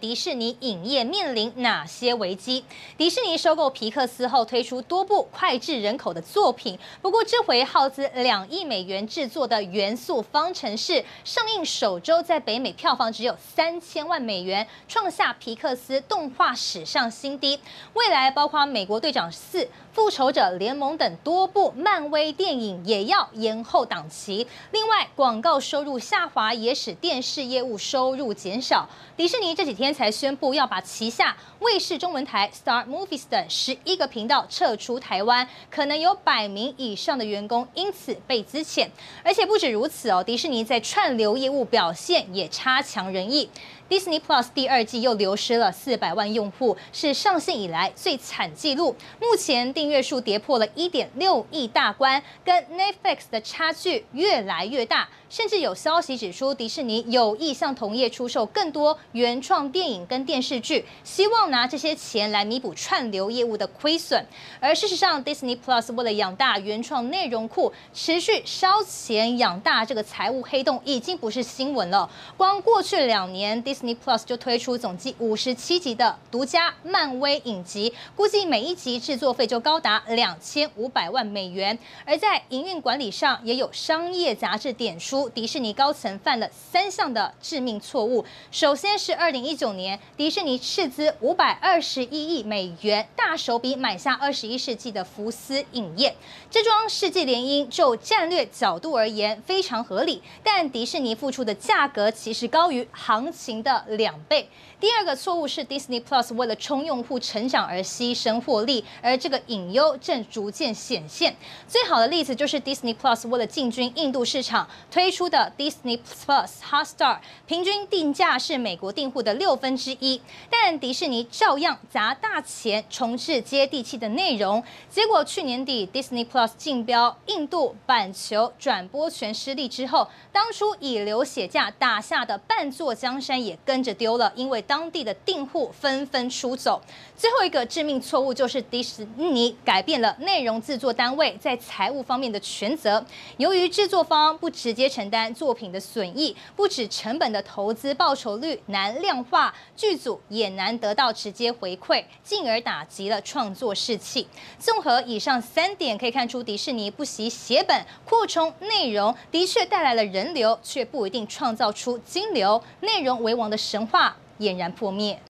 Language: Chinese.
迪士尼影业面临哪些危机？迪士尼收购皮克斯后，推出多部脍炙人口的作品。不过，这回耗资两亿美元制作的《元素方程式》上映首周，在北美票房只有三千万美元，创下皮克斯动画史上新低。未来，包括《美国队长四》、《复仇者联盟》等多部漫威电影也要延后档期。另外，广告收入下滑也使电视业务收入减少。迪士尼这几天。才宣布要把旗下卫视中文台 Star Movies 等十一个频道撤出台湾，可能有百名以上的员工因此被资遣。而且不止如此哦，迪士尼在串流业务表现也差强人意。Disney Plus 第二季又流失了四百万用户，是上线以来最惨纪录。目前订阅数跌破了一点六亿大关，跟 Netflix 的差距越来越大。甚至有消息指出，迪士尼有意向同业出售更多原创电影跟电视剧，希望拿这些钱来弥补串流业务的亏损。而事实上，Disney Plus 为了养大原创内容库，持续烧钱养大这个财务黑洞，已经不是新闻了。光过去两年，Disney Disney Plus 就推出总计五十七集的独家漫威影集，估计每一集制作费就高达两千五百万美元。而在营运管理上，也有商业杂志点出，迪士尼高层犯了三项的致命错误。首先是二零一九年，迪士尼斥资五百二十一亿美元，大手笔买下二十一世纪的福斯影业。这桩世纪联姻就战略角度而言非常合理，但迪士尼付出的价格其实高于行情的的两倍。第二个错误是 Disney Plus 为了冲用户成长而牺牲获利，而这个隐忧正逐渐显现。最好的例子就是 Disney Plus 为了进军印度市场推出的 Disney Plus Hotstar，平均定价是美国订户的六分之一，但迪士尼照样砸大钱重置接地气的内容。结果去年底 Disney Plus 竞标印度板球转播权失利之后，当初以流血价打下的半座江山也跟着丢了，因为当地的订户纷纷出走。最后一个致命错误就是迪士尼改变了内容制作单位在财务方面的权责。由于制作方不直接承担作品的损益，不止成本的投资报酬率难量化，剧组也难得到直接回馈，进而打击了创作士气。综合以上三点，可以看出迪士尼不惜血本扩充内容，的确带来了人流，却不一定创造出金流。内容为王的神话俨然破灭。